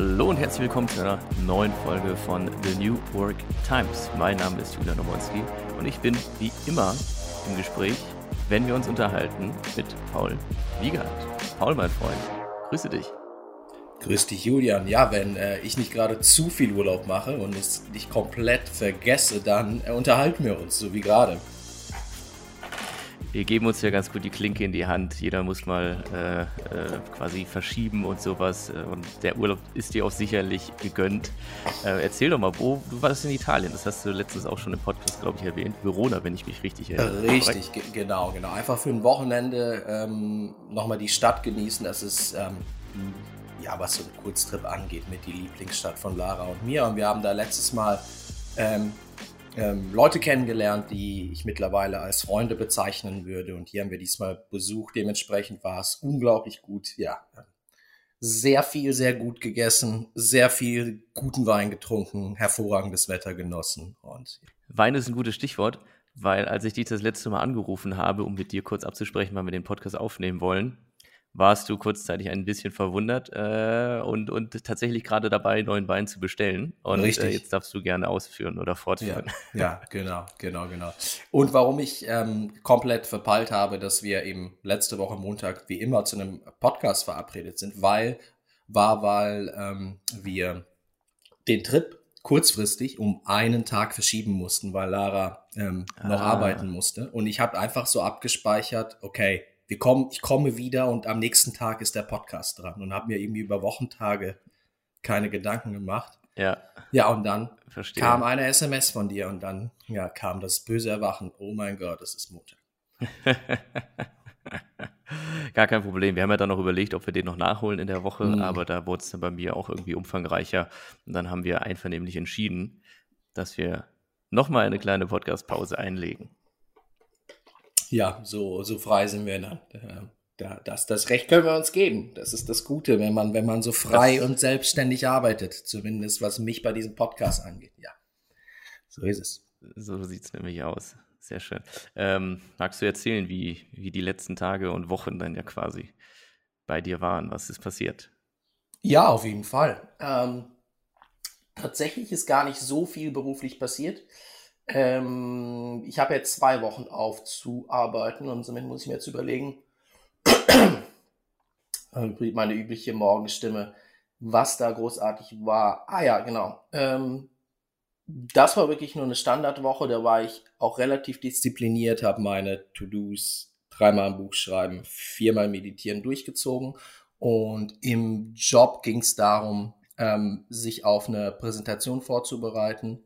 Hallo und herzlich willkommen zu einer neuen Folge von The New Work Times. Mein Name ist Julian Nomonski und ich bin wie immer im Gespräch, wenn wir uns unterhalten, mit Paul Wiegand. Paul, mein Freund, grüße dich. Grüß dich, Julian. Ja, wenn äh, ich nicht gerade zu viel Urlaub mache und es nicht komplett vergesse, dann äh, unterhalten wir uns, so wie gerade wir geben uns ja ganz gut die Klinke in die Hand. Jeder muss mal äh, äh, quasi verschieben und sowas. Und der Urlaub ist dir auch sicherlich gegönnt. Äh, erzähl doch mal, wo du warst in Italien. Das hast du letztens auch schon im Podcast, glaube ich, erwähnt. Verona, wenn ich mich richtig erinnere. Richtig, genau, genau. Einfach für ein Wochenende ähm, nochmal die Stadt genießen. Das ist ähm, ja, was so ein Kurztrip angeht, mit die Lieblingsstadt von Lara und mir. Und wir haben da letztes Mal ähm, ähm, Leute kennengelernt, die ich mittlerweile als Freunde bezeichnen würde. Und hier haben wir diesmal Besuch. Dementsprechend war es unglaublich gut. Ja, sehr viel, sehr gut gegessen, sehr viel guten Wein getrunken, hervorragendes Wetter genossen. Und Wein ist ein gutes Stichwort, weil als ich dich das letzte Mal angerufen habe, um mit dir kurz abzusprechen, wann wir den Podcast aufnehmen wollen, warst du kurzzeitig ein bisschen verwundert äh, und, und tatsächlich gerade dabei, neuen Wein zu bestellen. Und äh, jetzt darfst du gerne ausführen oder fortführen. Ja, ja genau, genau, genau. Und warum ich ähm, komplett verpeilt habe, dass wir eben letzte Woche Montag wie immer zu einem Podcast verabredet sind, weil war, weil ähm, wir den Trip kurzfristig um einen Tag verschieben mussten, weil Lara ähm, noch ah. arbeiten musste. Und ich habe einfach so abgespeichert, okay, wir kommen, ich komme wieder und am nächsten Tag ist der Podcast dran und habe mir irgendwie über Wochentage keine Gedanken gemacht. Ja. Ja, und dann Verstehe. kam eine SMS von dir und dann ja, kam das böse Erwachen. Oh mein Gott, es ist Montag. Gar kein Problem. Wir haben ja dann noch überlegt, ob wir den noch nachholen in der Woche, mhm. aber da wurde es dann bei mir auch irgendwie umfangreicher. Und dann haben wir einvernehmlich entschieden, dass wir nochmal eine kleine Podcast-Pause einlegen. Ja, so, so frei sind wir dann. Das, das Recht können wir uns geben. Das ist das Gute, wenn man, wenn man so frei das und selbstständig arbeitet. Zumindest was mich bei diesem Podcast angeht. Ja, so ist es. So sieht es nämlich aus. Sehr schön. Ähm, magst du erzählen, wie, wie die letzten Tage und Wochen dann ja quasi bei dir waren? Was ist passiert? Ja, auf jeden Fall. Ähm, tatsächlich ist gar nicht so viel beruflich passiert. Ähm, ich habe jetzt zwei Wochen aufzuarbeiten und somit muss ich mir jetzt überlegen, meine übliche Morgenstimme, was da großartig war. Ah ja, genau. Ähm, das war wirklich nur eine Standardwoche, da war ich auch relativ diszipliniert, habe meine To-Dos dreimal im Buch schreiben, viermal meditieren durchgezogen und im Job ging es darum, ähm, sich auf eine Präsentation vorzubereiten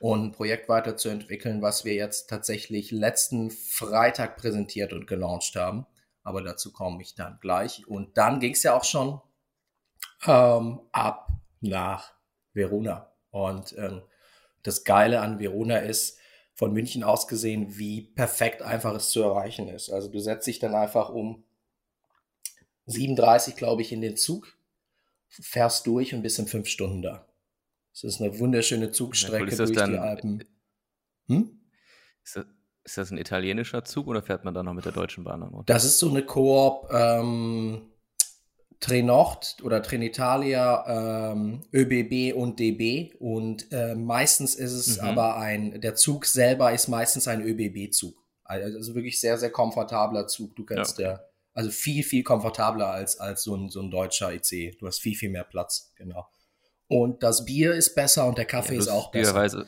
und ein Projekt weiterzuentwickeln, was wir jetzt tatsächlich letzten Freitag präsentiert und gelauncht haben. Aber dazu komme ich dann gleich. Und dann ging es ja auch schon ähm, ab nach Verona. Und ähm, das Geile an Verona ist, von München aus gesehen, wie perfekt einfach es zu erreichen ist. Also du setzt dich dann einfach um 37, glaube ich, in den Zug, fährst durch und bist in fünf Stunden da. Es ist eine wunderschöne Zugstrecke durch dann, die Alpen. Hm? Ist, das, ist, das, ein italienischer Zug oder fährt man da noch mit der Deutschen Bahn an? Das ist so eine Koop ähm, Trenord oder Trenitalia, ähm, ÖBB und DB. Und äh, meistens ist es mhm. aber ein, der Zug selber ist meistens ein ÖBB-Zug. Also wirklich sehr, sehr komfortabler Zug. Du kannst ja. der, also viel, viel komfortabler als, als so ein, so ein deutscher IC. Du hast viel, viel mehr Platz, genau. Und das Bier ist besser und der Kaffee ja, ist auch besser.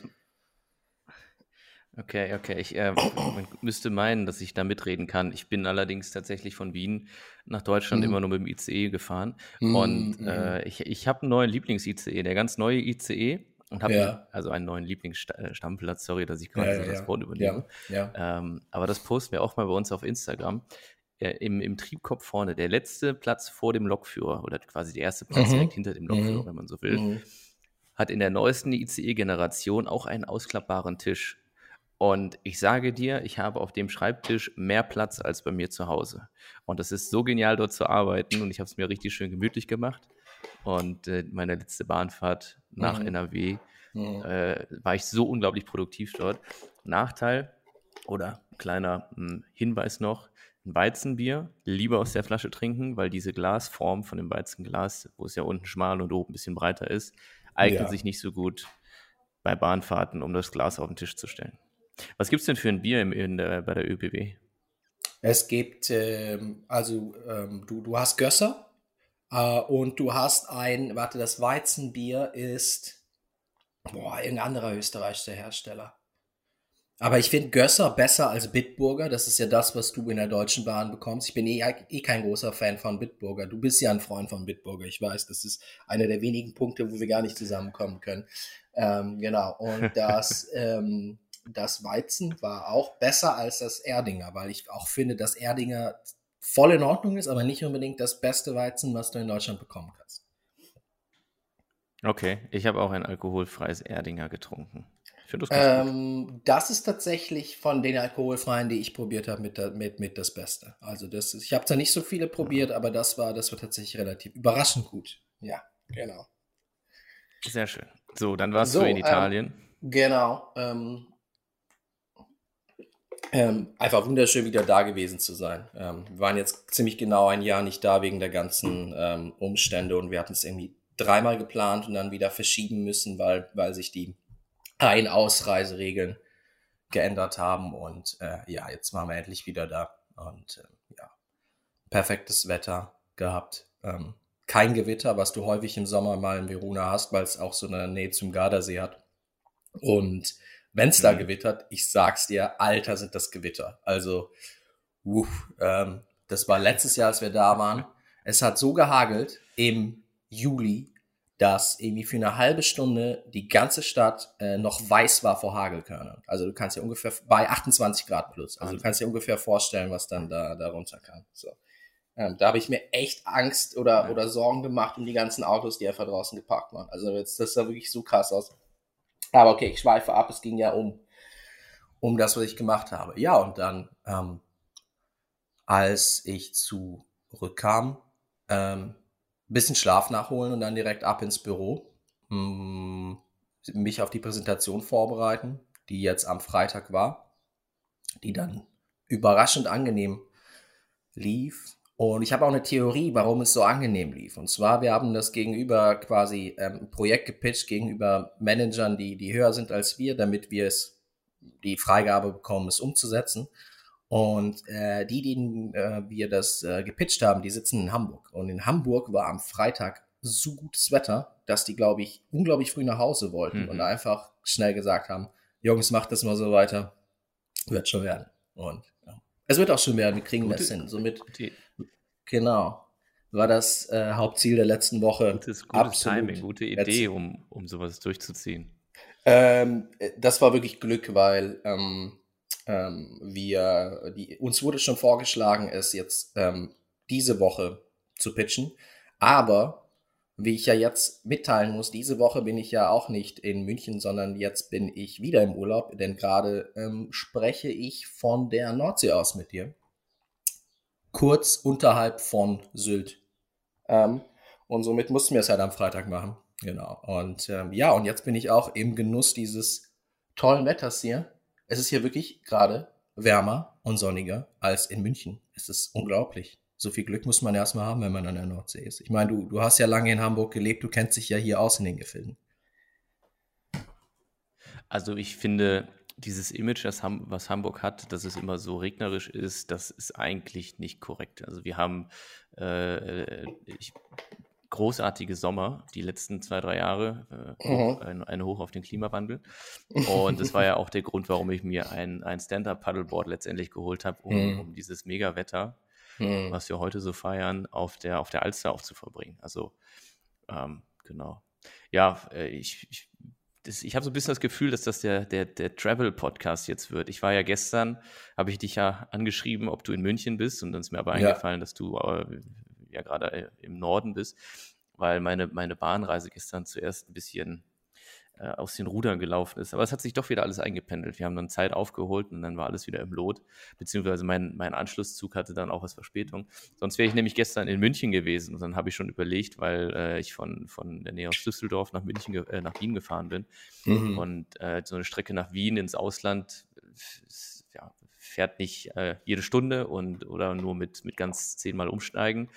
Okay, okay. Ich äh, man müsste meinen, dass ich da mitreden kann. Ich bin allerdings tatsächlich von Wien nach Deutschland mhm. immer nur mit dem ICE gefahren. Mhm. Und mhm. äh, ich, ich habe einen neuen Lieblings-ICE, der ganz neue ICE. Und habe ja. also einen neuen Lieblingsstammplatz. Sorry, dass ich gerade ja, das Wort übernehme. Ähm, aber das posten wir auch mal bei uns auf Instagram äh, im, im Triebkopf vorne, der letzte Platz vor dem Lokführer oder quasi der erste Platz mhm. direkt hinter dem Lokführer, mhm. wenn man so will, mhm. hat in der neuesten ICE-Generation auch einen ausklappbaren Tisch. Und ich sage dir, ich habe auf dem Schreibtisch mehr Platz als bei mir zu Hause. Und es ist so genial, dort zu arbeiten. Und ich habe es mir richtig schön gemütlich gemacht. Und äh, meine letzte Bahnfahrt nach mhm. NRW mhm. äh, war ich so unglaublich produktiv dort. Nachteil oder kleiner mh, hm, Hinweis noch, ein Weizenbier lieber aus der Flasche trinken, weil diese Glasform von dem Weizenglas, wo es ja unten schmal und oben ein bisschen breiter ist, eignet ja. sich nicht so gut bei Bahnfahrten, um das Glas auf den Tisch zu stellen. Was gibt es denn für ein Bier im, in der, bei der ÖBB? Es gibt, ähm, also ähm, du, du hast Gösser äh, und du hast ein, warte, das Weizenbier ist, boah, irgendein anderer österreichischer Hersteller. Aber ich finde Gösser besser als Bitburger. Das ist ja das, was du in der Deutschen Bahn bekommst. Ich bin eh, eh kein großer Fan von Bitburger. Du bist ja ein Freund von Bitburger. Ich weiß, das ist einer der wenigen Punkte, wo wir gar nicht zusammenkommen können. Ähm, genau. Und das, ähm, das Weizen war auch besser als das Erdinger, weil ich auch finde, dass Erdinger voll in Ordnung ist, aber nicht unbedingt das beste Weizen, was du in Deutschland bekommen kannst. Okay, ich habe auch ein alkoholfreies Erdinger getrunken. Das, ähm, das, ist tatsächlich von den alkoholfreien, die ich probiert habe, mit, mit, mit das Beste. Also das ist, ich habe zwar nicht so viele probiert, aber das war, das war tatsächlich relativ überraschend gut. Ja, genau. Sehr schön. So, dann warst so, du in ähm, Italien. Ähm, genau. Ähm, ähm, einfach wunderschön wieder da gewesen zu sein. Ähm, wir waren jetzt ziemlich genau ein Jahr nicht da wegen der ganzen ähm, Umstände und wir hatten es irgendwie dreimal geplant und dann wieder verschieben müssen, weil, weil sich die Ein-Ausreiseregeln geändert haben. Und äh, ja, jetzt waren wir endlich wieder da. Und äh, ja, perfektes Wetter gehabt. Ähm, kein Gewitter, was du häufig im Sommer mal in Verona hast, weil es auch so eine Nähe zum Gardasee hat. Und wenn es da mhm. gewittert, ich sag's dir, Alter, sind das Gewitter. Also, uff, ähm, das war letztes Jahr, als wir da waren. Es hat so gehagelt im Juli, dass irgendwie für eine halbe Stunde die ganze Stadt äh, noch weiß war vor Hagelkörnern. Also du kannst dir ungefähr bei 28 Grad plus. Also du kannst dir ungefähr vorstellen, was dann da, da runter kann. So. Ähm, da habe ich mir echt Angst oder, ja. oder Sorgen gemacht um die ganzen Autos, die einfach draußen geparkt waren. Also jetzt, das sah wirklich so krass aus. Aber okay, ich schweife ab. Es ging ja um, um das, was ich gemacht habe. Ja, und dann, ähm, als ich zurückkam, ähm, bisschen Schlaf nachholen und dann direkt ab ins Büro. Mm, mich auf die Präsentation vorbereiten, die jetzt am Freitag war, die dann überraschend angenehm lief. Und ich habe auch eine Theorie, warum es so angenehm lief. Und zwar, wir haben das gegenüber quasi ähm, Projekt gepitcht gegenüber Managern, die, die höher sind als wir, damit wir es die Freigabe bekommen, es umzusetzen. Und äh, die, denen äh, wir das äh, gepitcht haben, die sitzen in Hamburg. Und in Hamburg war am Freitag so gutes Wetter, dass die, glaube ich, unglaublich früh nach Hause wollten mhm. und einfach schnell gesagt haben, Jungs, macht das mal so weiter. Wird schon werden. Und ja. es wird auch schon werden, wir kriegen gute, das hin. Somit, gute, genau, war das äh, Hauptziel der letzten Woche. Gutes, gutes Timing, gute Idee, um, um sowas durchzuziehen. Ähm, äh, das war wirklich Glück, weil ähm, ähm, wir, die, uns wurde schon vorgeschlagen, es jetzt ähm, diese Woche zu pitchen. Aber wie ich ja jetzt mitteilen muss, diese Woche bin ich ja auch nicht in München, sondern jetzt bin ich wieder im Urlaub, denn gerade ähm, spreche ich von der Nordsee aus mit dir. Kurz unterhalb von Sylt. Ähm, und somit mussten wir es halt am Freitag machen. Genau. Und ähm, ja, und jetzt bin ich auch im Genuss dieses tollen Wetters hier es ist hier wirklich gerade wärmer und sonniger als in München. Es ist unglaublich. So viel Glück muss man erstmal haben, wenn man an der Nordsee ist. Ich meine, du, du hast ja lange in Hamburg gelebt, du kennst dich ja hier aus in den Gefilden. Also ich finde, dieses Image, Ham was Hamburg hat, dass es immer so regnerisch ist, das ist eigentlich nicht korrekt. Also wir haben, äh, ich großartige Sommer, die letzten zwei, drei Jahre, äh, mhm. ein, ein, Hoch auf den Klimawandel. Und das war ja auch der Grund, warum ich mir ein, ein Stand-Up-Paddleboard letztendlich geholt habe, um, mhm. um dieses Mega-Wetter, mhm. was wir heute so feiern, auf der, auf der Alster aufzuverbringen. Also, ähm, genau. Ja, äh, ich, ich das, ich habe so ein bisschen das Gefühl, dass das der, der, der Travel-Podcast jetzt wird. Ich war ja gestern, habe ich dich ja angeschrieben, ob du in München bist und dann ist mir aber ja. eingefallen, dass du äh, ja gerade äh, im Norden bist, weil meine, meine Bahnreise gestern zuerst ein bisschen äh, aus den Rudern gelaufen ist. Aber es hat sich doch wieder alles eingependelt. Wir haben dann Zeit aufgeholt und dann war alles wieder im Lot. Beziehungsweise mein, mein Anschlusszug hatte dann auch was Verspätung. Sonst wäre ich nämlich gestern in München gewesen und dann habe ich schon überlegt, weil äh, ich von, von der Nähe aus Düsseldorf nach München, äh, nach Wien gefahren bin. Mhm. Und äh, so eine Strecke nach Wien ins Ausland, ja, fährt nicht äh, jede Stunde und oder nur mit, mit ganz zehnmal umsteigen.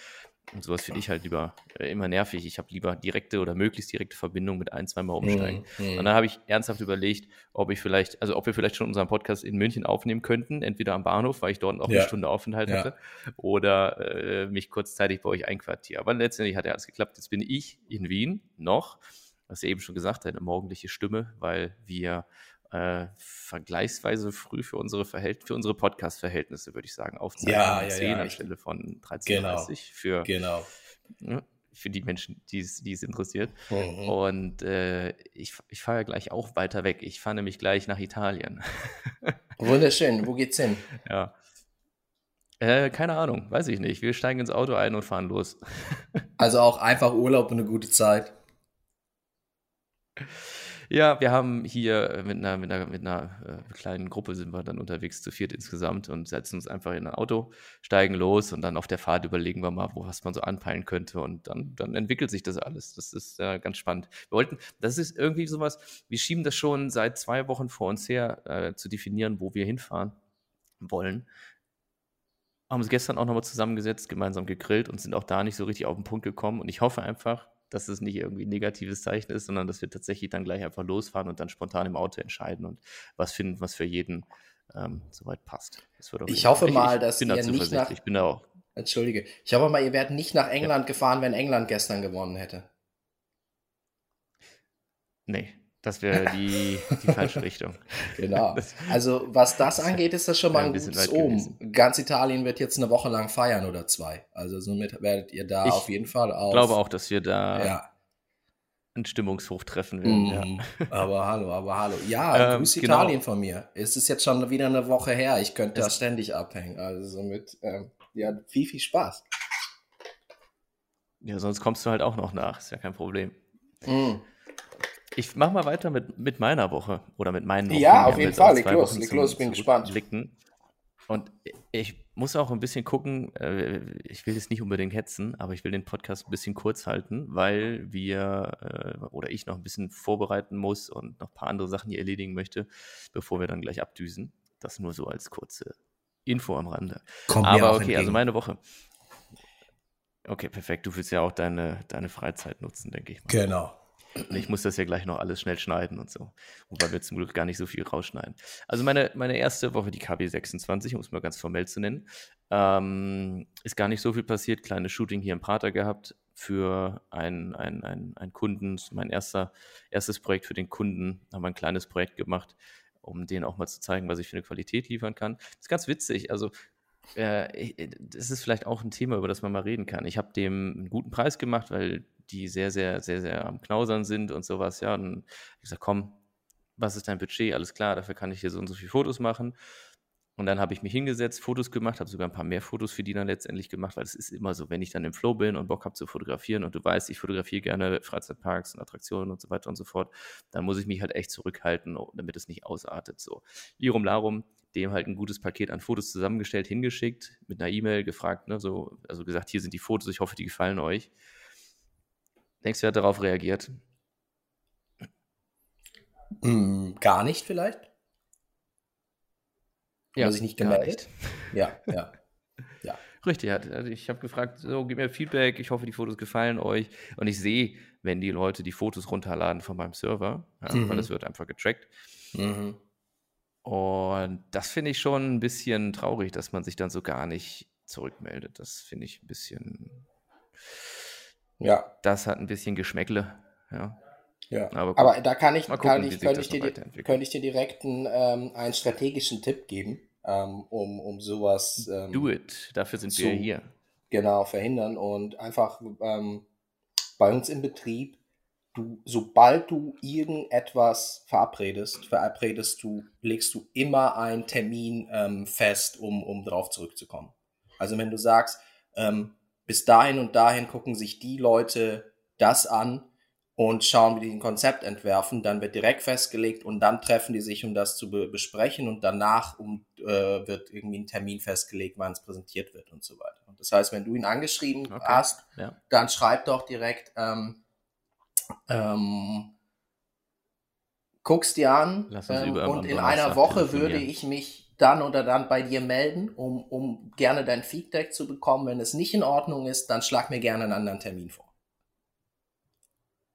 Und sowas finde ich halt lieber äh, immer nervig. Ich habe lieber direkte oder möglichst direkte Verbindung mit ein, zweimal umsteigen. Mhm. Und dann habe ich ernsthaft überlegt, ob ich vielleicht, also ob wir vielleicht schon unseren Podcast in München aufnehmen könnten, entweder am Bahnhof, weil ich dort auch ja. eine Stunde Aufenthalt ja. hatte, oder äh, mich kurzzeitig bei euch einquartieren. Aber letztendlich hat ja alles geklappt. Jetzt bin ich in Wien noch, was ihr eben schon gesagt habt, eine morgendliche Stimme, weil wir äh, vergleichsweise früh für unsere, Verhält für unsere Podcast-Verhältnisse, würde ich sagen, aufzeichnen. Ja, ja, 10 ja, anstelle von 13.30 genau, für, genau. Ne, für die Menschen, die es, die es interessiert. Mhm. Und äh, ich, ich fahre ja gleich auch weiter weg. Ich fahre nämlich gleich nach Italien. Wunderschön. Wo geht's hin? Ja. Äh, keine Ahnung, weiß ich nicht. Wir steigen ins Auto ein und fahren los. also auch einfach Urlaub und eine gute Zeit. Ja, wir haben hier äh, mit einer, mit einer, mit einer äh, kleinen Gruppe sind wir dann unterwegs zu viert insgesamt und setzen uns einfach in ein Auto, steigen los und dann auf der Fahrt überlegen wir mal, wo was man so anpeilen könnte und dann, dann entwickelt sich das alles. Das ist äh, ganz spannend. Wir wollten, das ist irgendwie sowas, wir schieben das schon seit zwei Wochen vor uns her, äh, zu definieren, wo wir hinfahren wollen haben uns gestern auch nochmal zusammengesetzt, gemeinsam gegrillt und sind auch da nicht so richtig auf den Punkt gekommen. Und ich hoffe einfach, dass es nicht irgendwie ein negatives Zeichen ist, sondern dass wir tatsächlich dann gleich einfach losfahren und dann spontan im Auto entscheiden und was finden, was für jeden ähm, soweit passt. ich hoffe mal, dass ich, ich ihr nicht nach... Ich bin da auch. Entschuldige. Ich hoffe mal, ihr werdet nicht nach England ja. gefahren, wenn England gestern gewonnen hätte. Nee, das wäre die, die falsche Richtung. Genau. Also was das angeht, ist das schon mal ein, ein gutes Ohm. Ganz Italien wird jetzt eine Woche lang feiern oder zwei. Also somit werdet ihr da ich auf jeden Fall auch. Ich glaube auch, dass wir da ja. ein Stimmungshoch treffen werden. Mm, ja. Aber hallo, aber hallo. Ja, ähm, grüß genau. Italien von mir. Es ist jetzt schon wieder eine Woche her. Ich könnte da ständig abhängen. Also somit, ähm, ja, viel, viel Spaß. Ja, sonst kommst du halt auch noch nach. Ist ja kein Problem. Mm. Ich mache mal weiter mit, mit meiner Woche oder mit meinen Wochen. Ja, auf jeden Fall. Leg los, leg los, ich bin gespannt. Blicken. Und ich muss auch ein bisschen gucken, äh, ich will jetzt nicht unbedingt hetzen, aber ich will den Podcast ein bisschen kurz halten, weil wir äh, oder ich noch ein bisschen vorbereiten muss und noch ein paar andere Sachen hier erledigen möchte, bevor wir dann gleich abdüsen. Das nur so als kurze Info am Rande. Kommt aber okay, entgegen. also meine Woche. Okay, perfekt. Du willst ja auch deine, deine Freizeit nutzen, denke ich mal. Genau. Ich muss das ja gleich noch alles schnell schneiden und so. Wobei wir zum Glück gar nicht so viel rausschneiden. Also meine, meine erste Woche, die KB26, um es mal ganz formell zu nennen, ähm, ist gar nicht so viel passiert. Kleines Shooting hier im Prater gehabt für einen ein, ein Kunden. Mein erster, erstes Projekt für den Kunden. Haben wir ein kleines Projekt gemacht, um denen auch mal zu zeigen, was ich für eine Qualität liefern kann. Das ist ganz witzig. Also äh, das ist vielleicht auch ein Thema, über das man mal reden kann. Ich habe dem einen guten Preis gemacht, weil die sehr, sehr, sehr, sehr am Knausern sind und sowas, ja. Und ich habe gesagt, komm, was ist dein Budget? Alles klar, dafür kann ich hier so und so viele Fotos machen. Und dann habe ich mich hingesetzt, Fotos gemacht, habe sogar ein paar mehr Fotos für die dann letztendlich gemacht, weil es ist immer so, wenn ich dann im Flow bin und Bock habe zu fotografieren und du weißt, ich fotografiere gerne Freizeitparks und Attraktionen und so weiter und so fort, dann muss ich mich halt echt zurückhalten, damit es nicht ausartet. So, Lirum Larum, dem halt ein gutes Paket an Fotos zusammengestellt, hingeschickt, mit einer E-Mail gefragt, ne, so, also gesagt, hier sind die Fotos, ich hoffe, die gefallen euch. Denkst du, er hat darauf reagiert? Mm, gar nicht vielleicht? Ja, sich nicht gemeldet? Ja, ja. ja. Richtig, also ich habe gefragt, so, gib mir Feedback, ich hoffe, die Fotos gefallen euch. Und ich sehe, wenn die Leute die Fotos runterladen von meinem Server, ja, mhm. weil das wird einfach getrackt. Mhm. Und das finde ich schon ein bisschen traurig, dass man sich dann so gar nicht zurückmeldet. Das finde ich ein bisschen ja. Das hat ein bisschen Geschmäckle, ja. Ja, aber, aber da kann ich, gucken, kann ich, könnte, ich dir, könnte ich dir direkt einen, ähm, einen strategischen Tipp geben, ähm, um, um sowas. Ähm, Do it, dafür sind zu, wir hier. Genau, verhindern und einfach ähm, bei uns im Betrieb, du, sobald du irgendetwas verabredest, verabredest du, legst du immer einen Termin ähm, fest, um, um drauf zurückzukommen. Also wenn du sagst, ähm, bis dahin und dahin gucken sich die Leute das an und schauen, wie die ein Konzept entwerfen. Dann wird direkt festgelegt und dann treffen die sich, um das zu be besprechen und danach um, äh, wird irgendwie ein Termin festgelegt, wann es präsentiert wird und so weiter. Und das heißt, wenn du ihn angeschrieben okay. hast, ja. dann schreib doch direkt, ähm, ähm, guckst dir an ähm, und in einer Woche würde ich mich dann oder dann bei dir melden, um, um gerne dein Feedback zu bekommen. Wenn es nicht in Ordnung ist, dann schlag mir gerne einen anderen Termin vor.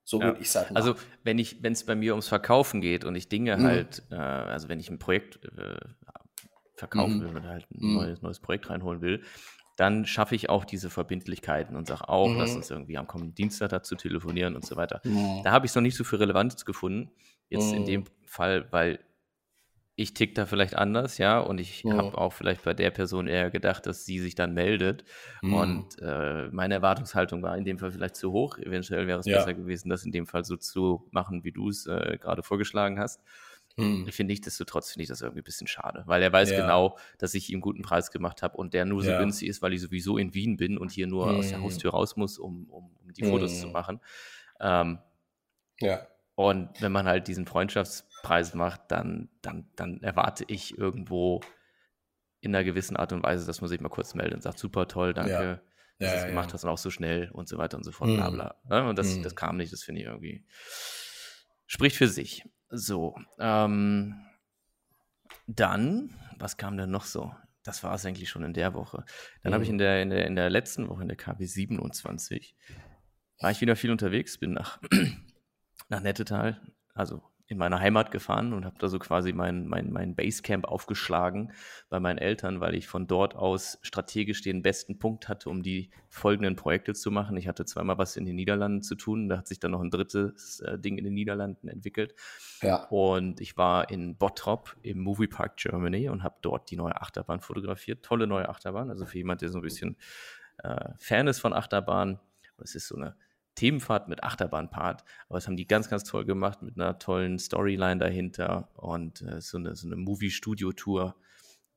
So ja. würde ich sagen. Also wenn ich, wenn es bei mir ums Verkaufen geht und ich Dinge mhm. halt, äh, also wenn ich ein Projekt äh, verkaufen mhm. will oder halt ein mhm. neues, neues Projekt reinholen will, dann schaffe ich auch diese Verbindlichkeiten und sage auch, mhm. lass uns irgendwie am kommenden Dienstag dazu telefonieren und so weiter. Mhm. Da habe ich es noch nicht so viel Relevanz gefunden. Jetzt in mhm. dem Fall, weil ich tick da vielleicht anders, ja, und ich ja. habe auch vielleicht bei der Person eher gedacht, dass sie sich dann meldet. Mhm. Und äh, meine Erwartungshaltung war in dem Fall vielleicht zu hoch. Eventuell wäre es ja. besser gewesen, das in dem Fall so zu machen, wie du es äh, gerade vorgeschlagen hast. Mhm. Ich finde nichtsdestotrotz finde ich das irgendwie ein bisschen schade, weil er weiß ja. genau, dass ich ihm guten Preis gemacht habe und der nur so günstig ist, weil ich sowieso in Wien bin und hier nur mhm. aus der mhm. Haustür raus muss, um, um, um die Fotos zu mhm. machen. Ähm, ja. Und wenn man halt diesen Freundschafts Preis macht, dann, dann, dann erwarte ich irgendwo in einer gewissen Art und Weise, dass man sich mal kurz meldet und sagt, super toll, danke, ja. dass du es ja, gemacht ja. hast und auch so schnell und so weiter und so fort, bla mhm. bla. Ne? Und das, mhm. das kam nicht, das finde ich irgendwie, spricht für sich. So, ähm, dann, was kam denn noch so? Das war es eigentlich schon in der Woche. Dann mhm. habe ich in der, in, der, in der letzten Woche, in der KW 27, war ich wieder viel unterwegs, bin nach, nach Nettetal, also in meiner Heimat gefahren und habe da so quasi mein, mein, mein Basecamp aufgeschlagen bei meinen Eltern, weil ich von dort aus strategisch den besten Punkt hatte, um die folgenden Projekte zu machen. Ich hatte zweimal was in den Niederlanden zu tun, da hat sich dann noch ein drittes äh, Ding in den Niederlanden entwickelt. Ja. Und ich war in Bottrop im Movie Park Germany und habe dort die neue Achterbahn fotografiert. Tolle neue Achterbahn, also für jemand, der so ein bisschen äh, Fan ist von Achterbahn. Es ist so eine Themenfahrt mit Achterbahnpart. Aber das haben die ganz, ganz toll gemacht mit einer tollen Storyline dahinter und äh, so eine, so eine Movie-Studio-Tour,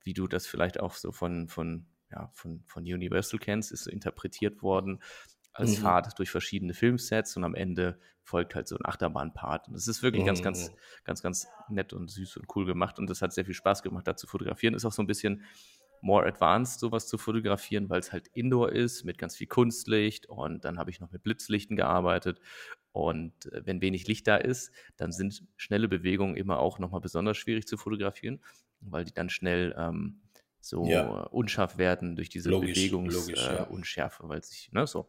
wie du das vielleicht auch so von, von, ja, von, von Universal kennst, ist so interpretiert worden als mhm. Fahrt durch verschiedene Filmsets und am Ende folgt halt so ein Achterbahnpart. Und das ist wirklich mhm. ganz, ganz, ganz, ganz nett und süß und cool gemacht und das hat sehr viel Spaß gemacht, da zu fotografieren. Ist auch so ein bisschen more advanced, sowas zu fotografieren, weil es halt Indoor ist mit ganz viel Kunstlicht und dann habe ich noch mit Blitzlichten gearbeitet. Und äh, wenn wenig Licht da ist, dann sind schnelle Bewegungen immer auch nochmal besonders schwierig zu fotografieren, weil die dann schnell ähm, so ja. unscharf werden durch diese Bewegungsunschärfe, äh, ja. weil sich, ne, so.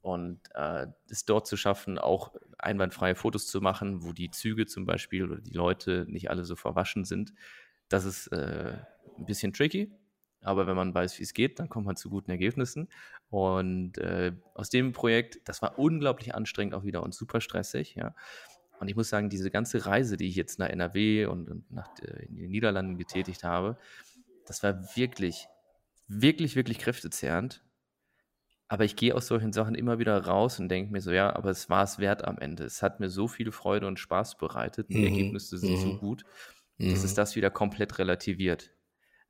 Und äh, es dort zu schaffen, auch einwandfreie Fotos zu machen, wo die Züge zum Beispiel oder die Leute nicht alle so verwaschen sind, das ist äh, ein bisschen tricky. Aber wenn man weiß, wie es geht, dann kommt man zu guten Ergebnissen. Und äh, aus dem Projekt, das war unglaublich anstrengend auch wieder und super stressig, ja. Und ich muss sagen, diese ganze Reise, die ich jetzt nach NRW und, und nach äh, in den Niederlanden getätigt habe, das war wirklich, wirklich, wirklich kräftezehrend. Aber ich gehe aus solchen Sachen immer wieder raus und denke mir so, ja, aber es war es wert am Ende. Es hat mir so viel Freude und Spaß bereitet. Die mhm. Ergebnisse sind mhm. so gut, dass mhm. es das wieder komplett relativiert.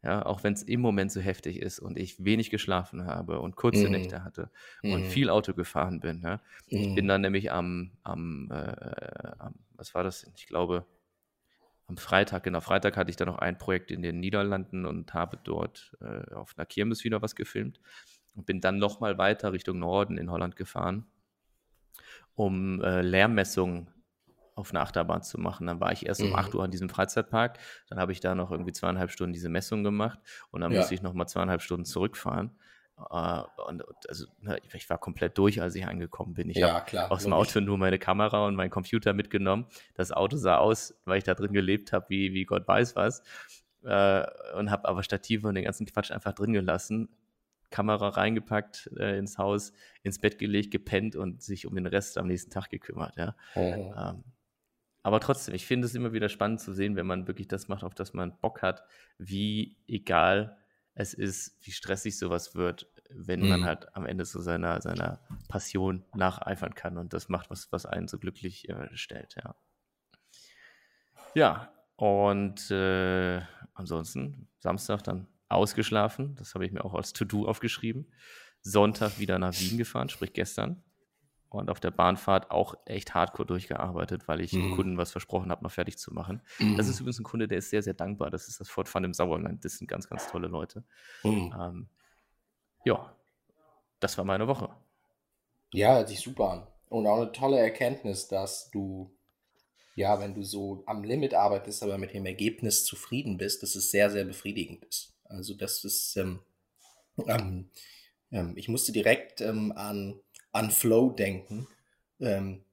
Ja, auch wenn es im Moment so heftig ist und ich wenig geschlafen habe und kurze mhm. Nächte hatte und mhm. viel Auto gefahren bin. Ja. Ich bin mhm. dann nämlich am, am, äh, am, was war das? Ich glaube, am Freitag, genau, Freitag hatte ich dann noch ein Projekt in den Niederlanden und habe dort äh, auf einer Kirmes wieder was gefilmt und bin dann nochmal weiter Richtung Norden in Holland gefahren, um äh, Lärmmessungen auf eine Achterbahn zu machen. Dann war ich erst mhm. um 8 Uhr an diesem Freizeitpark, dann habe ich da noch irgendwie zweieinhalb Stunden diese Messung gemacht und dann ja. musste ich nochmal zweieinhalb Stunden zurückfahren. Uh, und also, ne, ich war komplett durch, als ich angekommen bin. Ich ja, habe aus dem Auto nur meine Kamera und meinen Computer mitgenommen. Das Auto sah aus, weil ich da drin gelebt habe, wie, wie Gott weiß was. Uh, und habe aber Stative und den ganzen Quatsch einfach drin gelassen. Kamera reingepackt äh, ins Haus, ins Bett gelegt, gepennt und sich um den Rest am nächsten Tag gekümmert. Ja. Mhm. Um, aber trotzdem, ich finde es immer wieder spannend zu sehen, wenn man wirklich das macht, auf das man Bock hat, wie egal es ist, wie stressig sowas wird, wenn mhm. man halt am Ende so seiner, seiner Passion nacheifern kann und das macht, was, was einen so glücklich äh, stellt, ja. Ja, und äh, ansonsten Samstag dann ausgeschlafen, das habe ich mir auch als To-Do aufgeschrieben. Sonntag wieder nach Wien gefahren, sprich gestern und auf der Bahnfahrt auch echt hardcore durchgearbeitet, weil ich mhm. dem Kunden was versprochen habe, noch fertig zu machen. Mhm. Das ist übrigens ein Kunde, der ist sehr, sehr dankbar. Das ist das Fort Fun im Sauerland. Das sind ganz, ganz tolle Leute. Mhm. Ähm, ja, das war meine Woche. Ja, hört sich super an. Und auch eine tolle Erkenntnis, dass du ja, wenn du so am Limit arbeitest, aber mit dem Ergebnis zufrieden bist, dass es sehr, sehr befriedigend ist. Also das ist, ähm, ähm, ähm ich musste direkt ähm, an, an Flow denken. Ähm,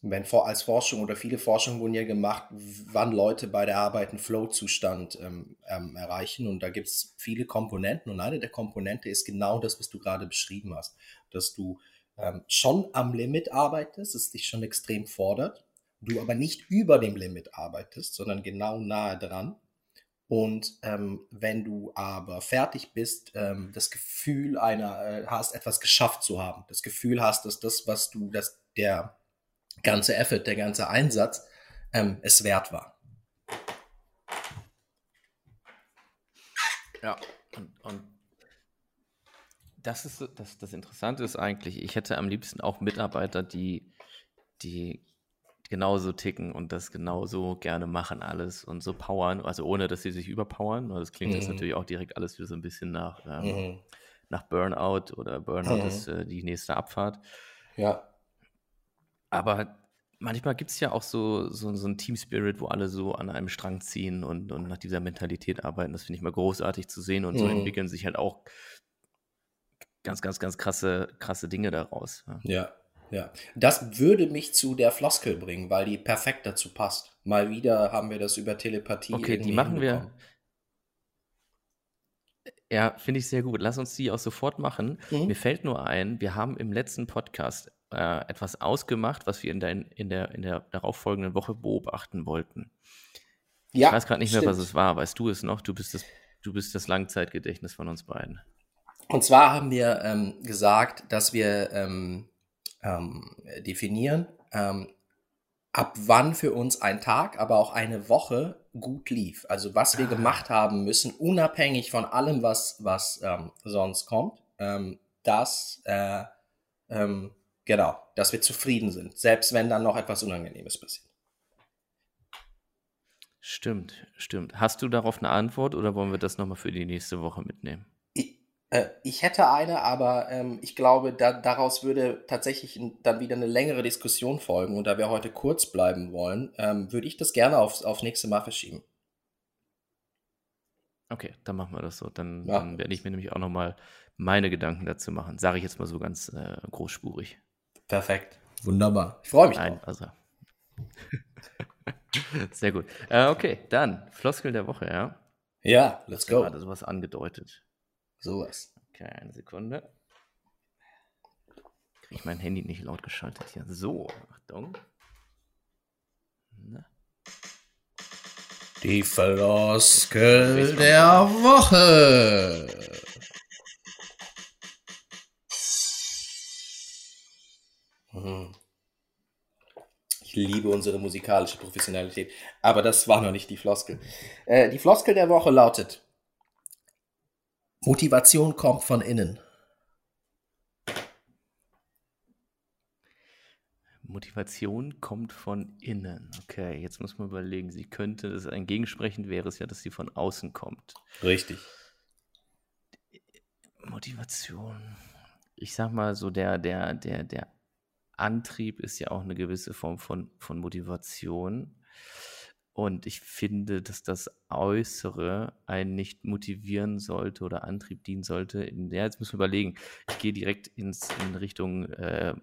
wenn vor, als Forschung oder viele Forschungen wurden ja gemacht, wann Leute bei der Arbeit einen Flow-Zustand ähm, ähm, erreichen. Und da gibt es viele Komponenten. Und eine der Komponente ist genau das, was du gerade beschrieben hast, dass du ähm, schon am Limit arbeitest, es dich schon extrem fordert, du aber nicht über dem Limit arbeitest, sondern genau nahe dran. Und ähm, wenn du aber fertig bist, ähm, das Gefühl einer äh, hast, etwas geschafft zu haben, das Gefühl hast, dass das, was du, dass der ganze Effort, der ganze Einsatz ähm, es wert war. Ja, und, und das ist das, das Interessante ist eigentlich, ich hätte am liebsten auch Mitarbeiter, die, die genauso ticken und das genauso gerne machen alles und so powern, also ohne dass sie sich überpowern. Das klingt mhm. jetzt natürlich auch direkt alles wieder so ein bisschen nach, ähm, mhm. nach Burnout oder Burnout mhm. ist äh, die nächste Abfahrt. Ja. Aber manchmal gibt es ja auch so, so, so ein Team-Spirit, wo alle so an einem Strang ziehen und, und nach dieser Mentalität arbeiten. Das finde ich mal großartig zu sehen und so mhm. entwickeln sich halt auch ganz, ganz, ganz krasse, krasse Dinge daraus. Ja. ja. Ja, das würde mich zu der Floskel bringen, weil die perfekt dazu passt. Mal wieder haben wir das über Telepathie. Okay, die machen wir. Ja, finde ich sehr gut. Lass uns die auch sofort machen. Mhm. Mir fällt nur ein, wir haben im letzten Podcast äh, etwas ausgemacht, was wir in der, in, der, in der darauffolgenden Woche beobachten wollten. Ja, ich weiß gerade nicht stimmt. mehr, was es war. Weißt du es noch? Du bist das, du bist das Langzeitgedächtnis von uns beiden. Und zwar haben wir ähm, gesagt, dass wir ähm, ähm, definieren, ähm, ab wann für uns ein Tag, aber auch eine Woche gut lief. Also was wir ah. gemacht haben müssen, unabhängig von allem, was, was ähm, sonst kommt, ähm, dass äh, ähm, Genau, dass wir zufrieden sind, selbst wenn dann noch etwas Unangenehmes passiert. Stimmt, stimmt. Hast du darauf eine Antwort oder wollen wir das nochmal für die nächste Woche mitnehmen? Ich, äh, ich hätte eine, aber ähm, ich glaube, da, daraus würde tatsächlich dann wieder eine längere Diskussion folgen. Und da wir heute kurz bleiben wollen, ähm, würde ich das gerne aufs, aufs nächste Mal verschieben. Okay, dann machen wir das so. Dann, ja. dann werde ich mir nämlich auch nochmal meine Gedanken dazu machen. Sage ich jetzt mal so ganz äh, großspurig. Perfekt. Wunderbar. Ich freue mich Nein, drauf. Also. Sehr gut. Äh, okay, dann Floskel der Woche, ja? Ja, let's go. Gerade sowas angedeutet. Sowas. Okay, eine Sekunde. Kriege ich mein Handy nicht laut geschaltet hier. So, Achtung. Na. Die Floskel der Woche. Mhm. Ich liebe unsere musikalische Professionalität. Aber das war noch nicht die Floskel. Äh, die Floskel der Woche lautet: Motivation kommt von innen. Motivation kommt von innen. Okay, jetzt muss man überlegen. Sie könnte, das ein Gegensprechend wäre es ja, dass sie von außen kommt. Richtig. Motivation. Ich sag mal so, der, der, der, der Antrieb ist ja auch eine gewisse Form von, von Motivation. Und ich finde, dass das Äußere einen nicht motivieren sollte oder Antrieb dienen sollte. In, ja, jetzt müssen wir überlegen. Ich gehe direkt ins, in Richtung, äh,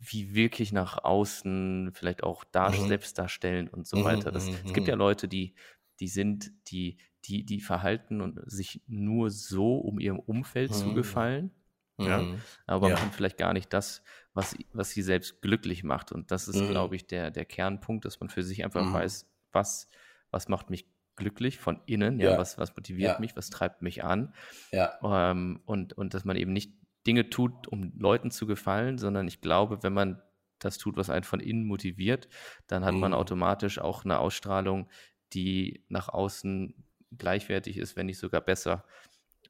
wie wirklich nach außen vielleicht auch dar, mhm. selbst darstellen und so mhm, weiter. Das, mhm, es gibt ja Leute, die, die sind, die, die, die verhalten und sich nur so, um ihrem Umfeld zu gefallen. Ja? Mhm. Aber ja. machen vielleicht gar nicht das, was, was sie selbst glücklich macht. Und das ist, mhm. glaube ich, der, der Kernpunkt, dass man für sich einfach mhm. weiß, was, was macht mich glücklich von innen, ja, ja was, was motiviert ja. mich, was treibt mich an. Ja. Ähm, und, und dass man eben nicht Dinge tut, um Leuten zu gefallen, sondern ich glaube, wenn man das tut, was einen von innen motiviert, dann hat mhm. man automatisch auch eine Ausstrahlung, die nach außen gleichwertig ist, wenn nicht sogar besser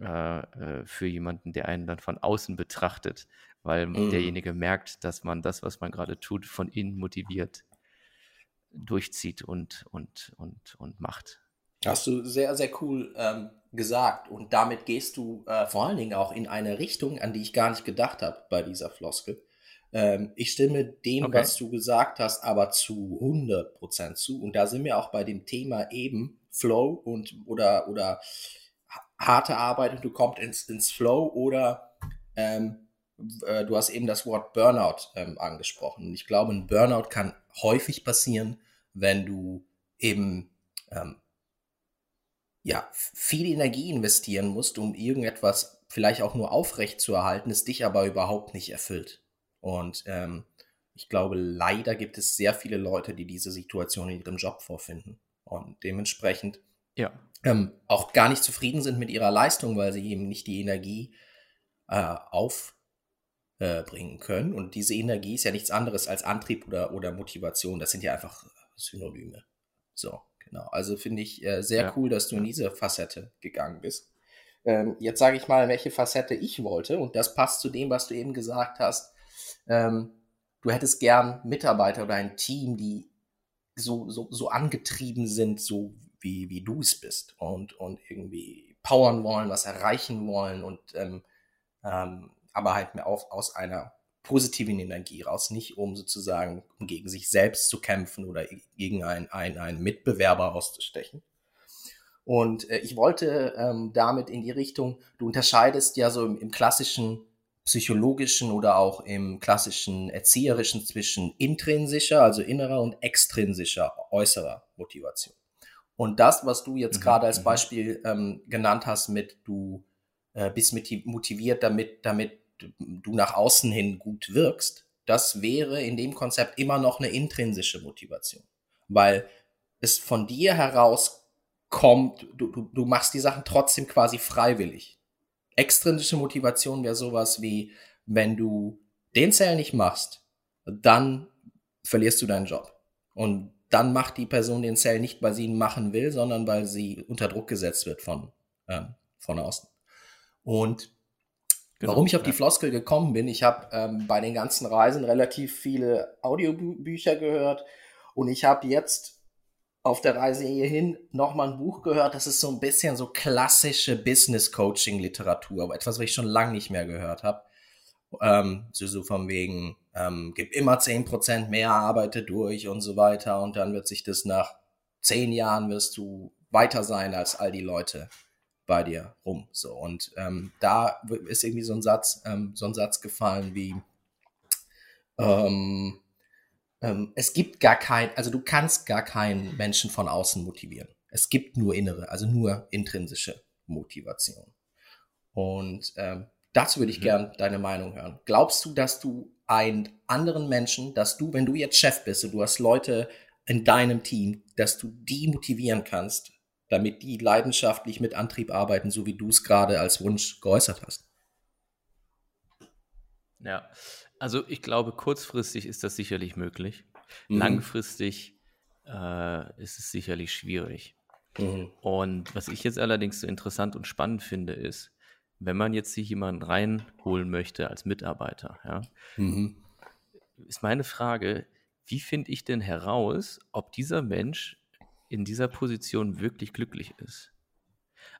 äh, äh, für jemanden, der einen dann von außen betrachtet, weil mhm. derjenige merkt, dass man das, was man gerade tut, von innen motiviert durchzieht und, und, und, und macht. Hast du sehr, sehr cool ähm, gesagt. Und damit gehst du äh, vor allen Dingen auch in eine Richtung, an die ich gar nicht gedacht habe bei dieser Floskel. Ähm, ich stimme dem, okay. was du gesagt hast, aber zu 100% zu. Und da sind wir auch bei dem Thema eben Flow und oder, oder harte Arbeit und du kommst ins, ins Flow oder ähm, äh, du hast eben das Wort Burnout ähm, angesprochen. Ich glaube, ein Burnout kann häufig passieren, wenn du eben ähm, ja, viel Energie investieren musst, um irgendetwas vielleicht auch nur aufrecht zu erhalten, es dich aber überhaupt nicht erfüllt. Und ähm, ich glaube, leider gibt es sehr viele Leute, die diese Situation in ihrem Job vorfinden und dementsprechend ja. ähm, auch gar nicht zufrieden sind mit ihrer Leistung, weil sie eben nicht die Energie äh, aufbringen äh, können. Und diese Energie ist ja nichts anderes als Antrieb oder, oder Motivation. Das sind ja einfach Synonyme. So, genau. Also finde ich äh, sehr ja. cool, dass du in diese Facette gegangen bist. Ähm, jetzt sage ich mal, welche Facette ich wollte. Und das passt zu dem, was du eben gesagt hast. Ähm, du hättest gern Mitarbeiter oder ein Team, die so, so, so angetrieben sind, so wie, wie du es bist und, und irgendwie powern wollen, was erreichen wollen und ähm, ähm, aber halt mehr auf, aus einer positiven Energie raus, nicht um sozusagen um gegen sich selbst zu kämpfen oder gegen einen, einen, einen Mitbewerber auszustechen. Und äh, ich wollte ähm, damit in die Richtung, du unterscheidest ja so im, im klassischen psychologischen oder auch im klassischen erzieherischen zwischen intrinsischer, also innerer und extrinsischer, äußerer Motivation. Und das, was du jetzt mhm, gerade als mhm. Beispiel ähm, genannt hast, mit du äh, bist motiviert, damit, damit du nach außen hin gut wirkst, das wäre in dem Konzept immer noch eine intrinsische Motivation. Weil es von dir heraus kommt, du, du, du machst die Sachen trotzdem quasi freiwillig. Extrinsische Motivation wäre sowas wie, wenn du den Zell nicht machst, dann verlierst du deinen Job. Und dann macht die Person den Zell nicht, weil sie ihn machen will, sondern weil sie unter Druck gesetzt wird von, ähm, von außen. Und genau, warum ich auf ja. die Floskel gekommen bin, ich habe ähm, bei den ganzen Reisen relativ viele Audiobücher gehört und ich habe jetzt auf der Reise hierhin nochmal ein Buch gehört, das ist so ein bisschen so klassische Business Coaching Literatur, aber etwas, was ich schon lange nicht mehr gehört habe. Ähm, so, so von wegen, ähm, gib immer zehn Prozent mehr, arbeite durch und so weiter und dann wird sich das nach zehn Jahren wirst du weiter sein als all die Leute bei dir rum. So und ähm, da ist irgendwie so ein Satz, ähm, so ein Satz gefallen wie ähm, ähm, es gibt gar kein, also du kannst gar keinen Menschen von außen motivieren. Es gibt nur innere, also nur intrinsische Motivation. Und ähm, dazu würde ich mhm. gern deine Meinung hören. Glaubst du, dass du einen anderen Menschen, dass du, wenn du jetzt Chef bist und du hast Leute in deinem Team, dass du die motivieren kannst, damit die leidenschaftlich mit Antrieb arbeiten, so wie du es gerade als Wunsch geäußert hast? Ja, also ich glaube, kurzfristig ist das sicherlich möglich. Mhm. Langfristig äh, ist es sicherlich schwierig. Mhm. Und was ich jetzt allerdings so interessant und spannend finde, ist, wenn man jetzt sich jemanden reinholen möchte als Mitarbeiter, ja, mhm. ist meine Frage, wie finde ich denn heraus, ob dieser Mensch in dieser Position wirklich glücklich ist?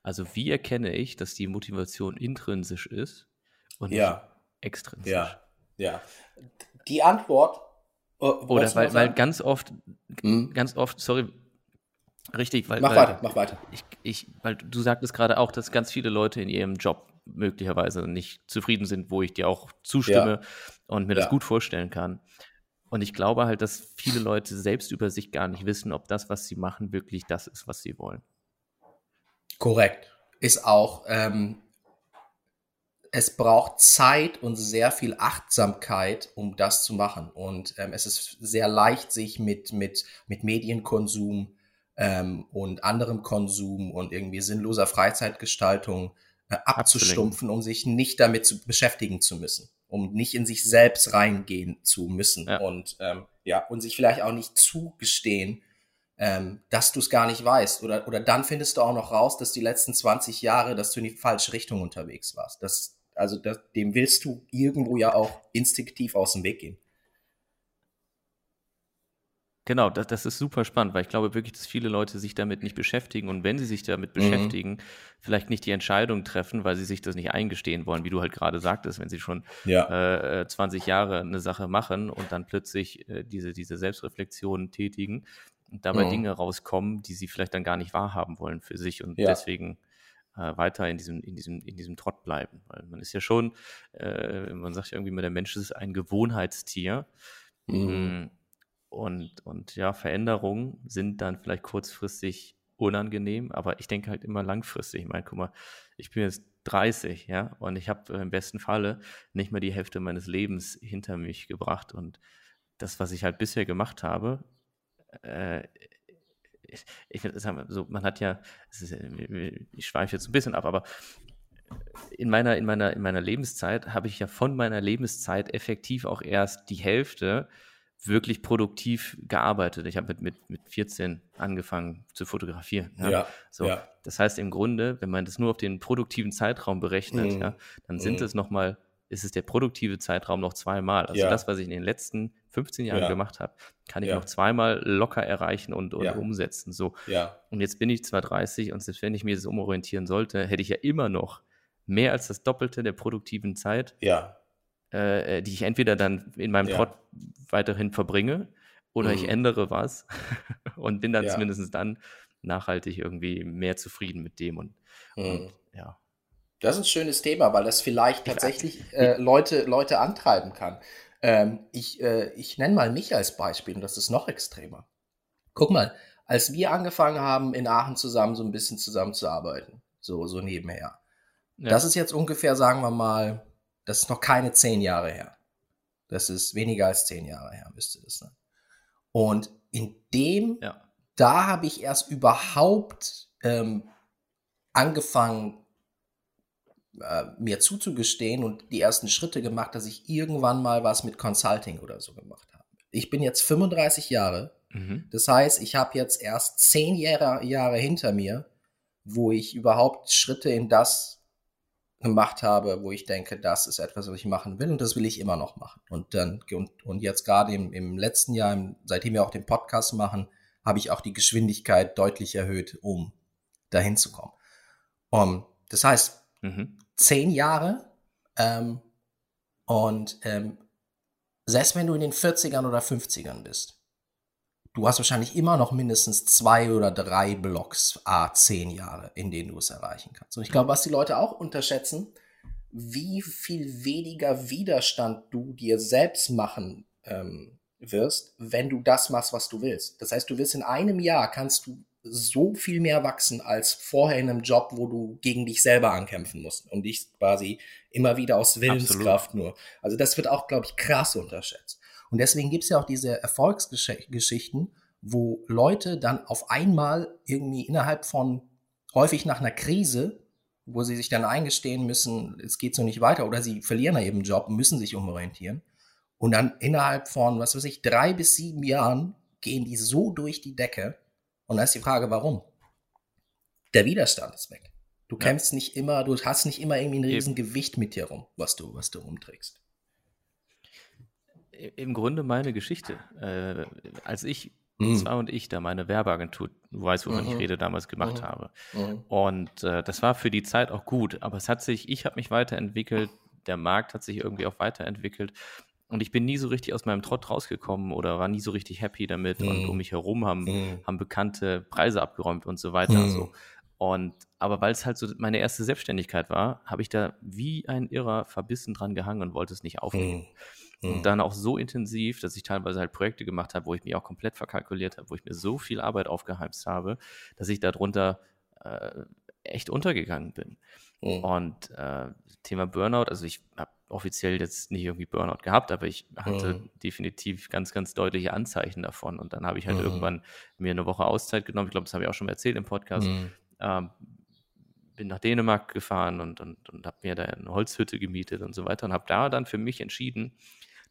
Also wie erkenne ich, dass die Motivation intrinsisch ist und ja. nicht extrinsisch? Ja. Ja. Die Antwort. Äh, Oder weil, weil ganz oft, hm? ganz oft, sorry, richtig, weil. Mach weil weiter, mach weiter. Ich, ich, weil du sagtest gerade auch, dass ganz viele Leute in ihrem Job möglicherweise nicht zufrieden sind, wo ich dir auch zustimme ja. und mir ja. das gut vorstellen kann. Und ich glaube halt, dass viele Leute selbst über sich gar nicht wissen, ob das, was sie machen, wirklich das ist, was sie wollen. Korrekt. Ist auch ähm, es braucht Zeit und sehr viel Achtsamkeit, um das zu machen. Und ähm, es ist sehr leicht, sich mit, mit, mit Medienkonsum ähm, und anderem Konsum und irgendwie sinnloser Freizeitgestaltung äh, abzustumpfen, um sich nicht damit zu beschäftigen zu müssen, um nicht in sich selbst reingehen zu müssen ja. und ähm, ja und sich vielleicht auch nicht zugestehen, ähm, dass du es gar nicht weißt oder oder dann findest du auch noch raus, dass die letzten 20 Jahre, dass du in die falsche Richtung unterwegs warst. Das also das, dem willst du irgendwo ja auch instinktiv aus dem Weg gehen. Genau, das, das ist super spannend, weil ich glaube wirklich, dass viele Leute sich damit nicht beschäftigen und wenn sie sich damit mhm. beschäftigen, vielleicht nicht die Entscheidung treffen, weil sie sich das nicht eingestehen wollen, wie du halt gerade sagtest, wenn sie schon ja. äh, 20 Jahre eine Sache machen und dann plötzlich äh, diese, diese Selbstreflexion tätigen und dabei mhm. Dinge rauskommen, die sie vielleicht dann gar nicht wahrhaben wollen für sich und ja. deswegen äh, weiter in diesem, in, diesem, in diesem Trott bleiben. Weil man ist ja schon, äh, man sagt ja irgendwie immer, der Mensch ist ein Gewohnheitstier. Mhm. Und, und ja, Veränderungen sind dann vielleicht kurzfristig unangenehm, aber ich denke halt immer langfristig. Ich meine, guck mal, ich bin jetzt 30, ja, und ich habe im besten Falle nicht mehr die Hälfte meines Lebens hinter mich gebracht. Und das, was ich halt bisher gemacht habe, äh, ich, ich finde, so, man hat ja, ich schweife jetzt ein bisschen ab, aber in meiner, in meiner, in meiner Lebenszeit habe ich ja von meiner Lebenszeit effektiv auch erst die Hälfte wirklich produktiv gearbeitet. Ich habe mit, mit, mit 14 angefangen zu fotografieren. Ja. ja so, ja. Das heißt im Grunde, wenn man das nur auf den produktiven Zeitraum berechnet, mhm. ja, dann sind mhm. es nochmal, ist es der produktive Zeitraum noch zweimal. Also ja. das, was ich in den letzten 15 Jahren gemacht habe, kann ich noch zweimal locker erreichen und, und umsetzen. So. Und jetzt bin ich zwar 30 und selbst wenn ich mir das umorientieren sollte, hätte ich ja immer noch mehr als das Doppelte der produktiven Zeit. Ja äh, die ich entweder dann in meinem ja. Trott weiterhin verbringe oder mhm. ich ändere was und bin dann ja. zumindest dann nachhaltig irgendwie mehr zufrieden mit dem und, mhm. und ja. Das ist ein schönes Thema, weil das vielleicht tatsächlich äh, Leute, Leute antreiben kann. Ähm, ich äh, ich nenne mal mich als Beispiel und das ist noch extremer. Guck mal, als wir angefangen haben, in Aachen zusammen so ein bisschen zusammenzuarbeiten, so, so nebenher. Ja. Das ist jetzt ungefähr, sagen wir mal, das ist noch keine zehn Jahre her. Das ist weniger als zehn Jahre her, müsste das sein. Und in dem, ja. da habe ich erst überhaupt ähm, angefangen, äh, mir zuzugestehen und die ersten Schritte gemacht, dass ich irgendwann mal was mit Consulting oder so gemacht habe. Ich bin jetzt 35 Jahre. Mhm. Das heißt, ich habe jetzt erst zehn Jahre, Jahre hinter mir, wo ich überhaupt Schritte in das gemacht habe, wo ich denke, das ist etwas, was ich machen will und das will ich immer noch machen. Und dann und, und jetzt gerade im, im letzten Jahr, im, seitdem wir auch den Podcast machen, habe ich auch die Geschwindigkeit deutlich erhöht, um dahin zu kommen. Um, das heißt, mhm. zehn Jahre ähm, und ähm, selbst wenn du in den 40ern oder 50ern bist, du hast wahrscheinlich immer noch mindestens zwei oder drei Blocks, a zehn Jahre, in denen du es erreichen kannst. Und ich glaube, was die Leute auch unterschätzen, wie viel weniger Widerstand du dir selbst machen ähm, wirst, wenn du das machst, was du willst. Das heißt, du wirst in einem Jahr kannst du so viel mehr wachsen als vorher in einem Job, wo du gegen dich selber ankämpfen musst und dich quasi immer wieder aus Willenskraft Absolut. nur. Also das wird auch, glaube ich, krass unterschätzt. Und deswegen gibt es ja auch diese Erfolgsgeschichten, wo Leute dann auf einmal irgendwie innerhalb von häufig nach einer Krise, wo sie sich dann eingestehen müssen, es geht so nicht weiter oder sie verlieren da eben Job, müssen sich umorientieren. Und dann innerhalb von, was weiß ich, drei bis sieben Jahren gehen die so durch die Decke. Und da ist die Frage, warum? Der Widerstand ist weg. Du ja. kämpfst nicht immer, du hast nicht immer irgendwie ein riesen Gewicht mit dir rum, was du, was du rumträgst im Grunde meine Geschichte. Äh, als ich, mhm. zwar und ich, da meine Werbeagentur, du weißt, wovon mhm. ich rede, damals gemacht mhm. habe. Mhm. Und äh, das war für die Zeit auch gut, aber es hat sich, ich habe mich weiterentwickelt, der Markt hat sich irgendwie auch weiterentwickelt. Und ich bin nie so richtig aus meinem Trott rausgekommen oder war nie so richtig happy damit. Und mhm. um mich herum haben, mhm. haben bekannte Preise abgeräumt und so weiter. So. Und aber weil es halt so meine erste Selbstständigkeit war, habe ich da wie ein Irrer verbissen dran gehangen und wollte es nicht aufgeben. Und mhm. dann auch so intensiv, dass ich teilweise halt Projekte gemacht habe, wo ich mich auch komplett verkalkuliert habe, wo ich mir so viel Arbeit aufgeheimst habe, dass ich darunter äh, echt untergegangen bin. Mhm. Und äh, Thema Burnout, also ich habe offiziell jetzt nicht irgendwie Burnout gehabt, aber ich hatte mhm. definitiv ganz, ganz deutliche Anzeichen davon. Und dann habe ich halt mhm. irgendwann mir eine Woche Auszeit genommen. Ich glaube, das habe ich auch schon mal erzählt im Podcast. Mhm. Ähm, bin nach Dänemark gefahren und, und, und habe mir da eine Holzhütte gemietet und so weiter und habe da dann für mich entschieden,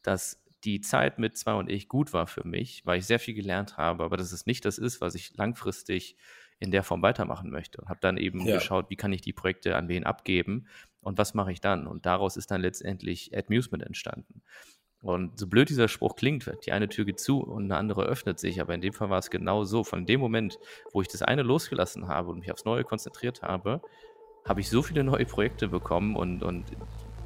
dass die Zeit mit zwei und ich gut war für mich, weil ich sehr viel gelernt habe, aber dass es nicht das ist, was ich langfristig in der Form weitermachen möchte. Und habe dann eben ja. geschaut, wie kann ich die Projekte an wen abgeben und was mache ich dann? Und daraus ist dann letztendlich Amusement entstanden. Und so blöd dieser Spruch klingt, die eine Tür geht zu und eine andere öffnet sich, aber in dem Fall war es genau so. Von dem Moment, wo ich das eine losgelassen habe und mich aufs Neue konzentriert habe, habe ich so viele neue Projekte bekommen und, und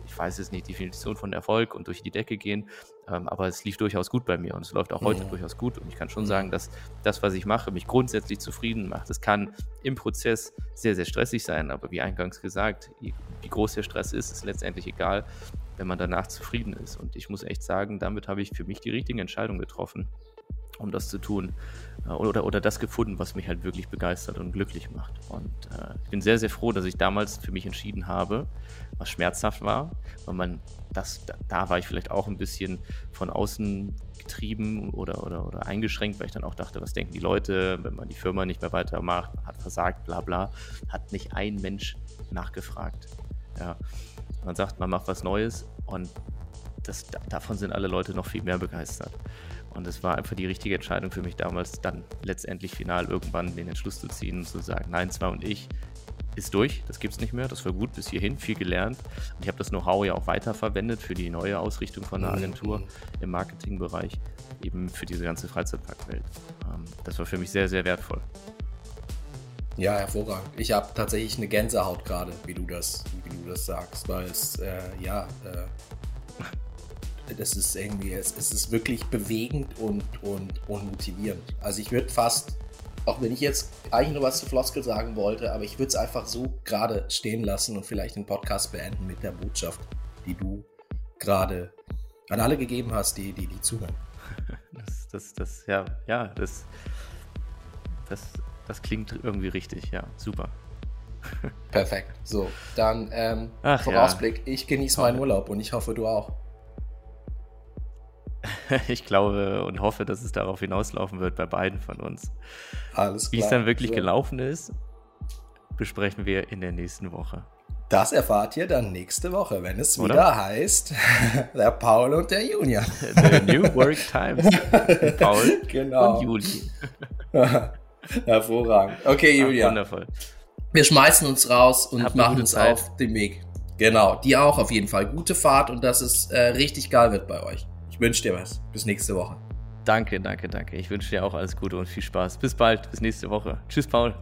ich weiß jetzt nicht, die Definition von Erfolg und durch die Decke gehen, ähm, aber es lief durchaus gut bei mir und es läuft auch heute mhm. durchaus gut und ich kann schon sagen, dass das, was ich mache, mich grundsätzlich zufrieden macht. Es kann im Prozess sehr, sehr stressig sein, aber wie eingangs gesagt, wie groß der Stress ist, ist letztendlich egal, wenn man danach zufrieden ist. Und ich muss echt sagen, damit habe ich für mich die richtigen Entscheidungen getroffen um das zu tun. Äh, oder, oder das gefunden, was mich halt wirklich begeistert und glücklich macht. Und äh, ich bin sehr, sehr froh, dass ich damals für mich entschieden habe, was schmerzhaft war, weil man das, da, war ich vielleicht auch ein bisschen von außen getrieben oder, oder, oder eingeschränkt, weil ich dann auch dachte, was denken die Leute, wenn man die Firma nicht mehr weitermacht, hat versagt, bla bla, hat nicht ein Mensch nachgefragt. Ja. Man sagt, man macht was Neues und das, davon sind alle Leute noch viel mehr begeistert. Und es war einfach die richtige Entscheidung für mich damals, dann letztendlich final irgendwann den Entschluss zu ziehen und zu sagen, nein, zwar und ich ist durch, das gibt es nicht mehr, das war gut bis hierhin, viel gelernt. Und ich habe das Know-how ja auch weiterverwendet für die neue Ausrichtung von der mhm. Agentur im Marketingbereich, eben für diese ganze Freizeitparkwelt. Ähm, das war für mich sehr, sehr wertvoll. Ja, hervorragend. Ich habe tatsächlich eine Gänsehaut gerade, wie du das, wie du das sagst, weil es äh, ja äh, das ist irgendwie, es, es ist wirklich bewegend und, und, und motivierend. Also ich würde fast, auch wenn ich jetzt eigentlich nur was zu Floskel sagen wollte, aber ich würde es einfach so gerade stehen lassen und vielleicht den Podcast beenden mit der Botschaft, die du gerade an alle gegeben hast, die, die, die zuhören. Das, das, das, ja, ja, das, das, das klingt irgendwie richtig, ja, super. Perfekt. So, dann ähm, Ach, Vorausblick. Ja. Ich genieße meinen Urlaub und ich hoffe, du auch. ich glaube und hoffe, dass es darauf hinauslaufen wird bei beiden von uns. Alles klar. Wie es dann wirklich so. gelaufen ist, besprechen wir in der nächsten Woche. Das erfahrt ihr dann nächste Woche, wenn es Oder? wieder heißt, der Paul und der Julian. The New Work Times. Paul genau. und Juli. Hervorragend. Okay, Julian. Ach, wundervoll. Wir schmeißen uns raus und Hab machen uns Zeit. auf den Weg. Genau, die auch auf jeden Fall. Gute Fahrt und dass es äh, richtig geil wird bei euch. Wünsche dir was. Bis nächste Woche. Danke, danke, danke. Ich wünsche dir auch alles Gute und viel Spaß. Bis bald, bis nächste Woche. Tschüss, Paul.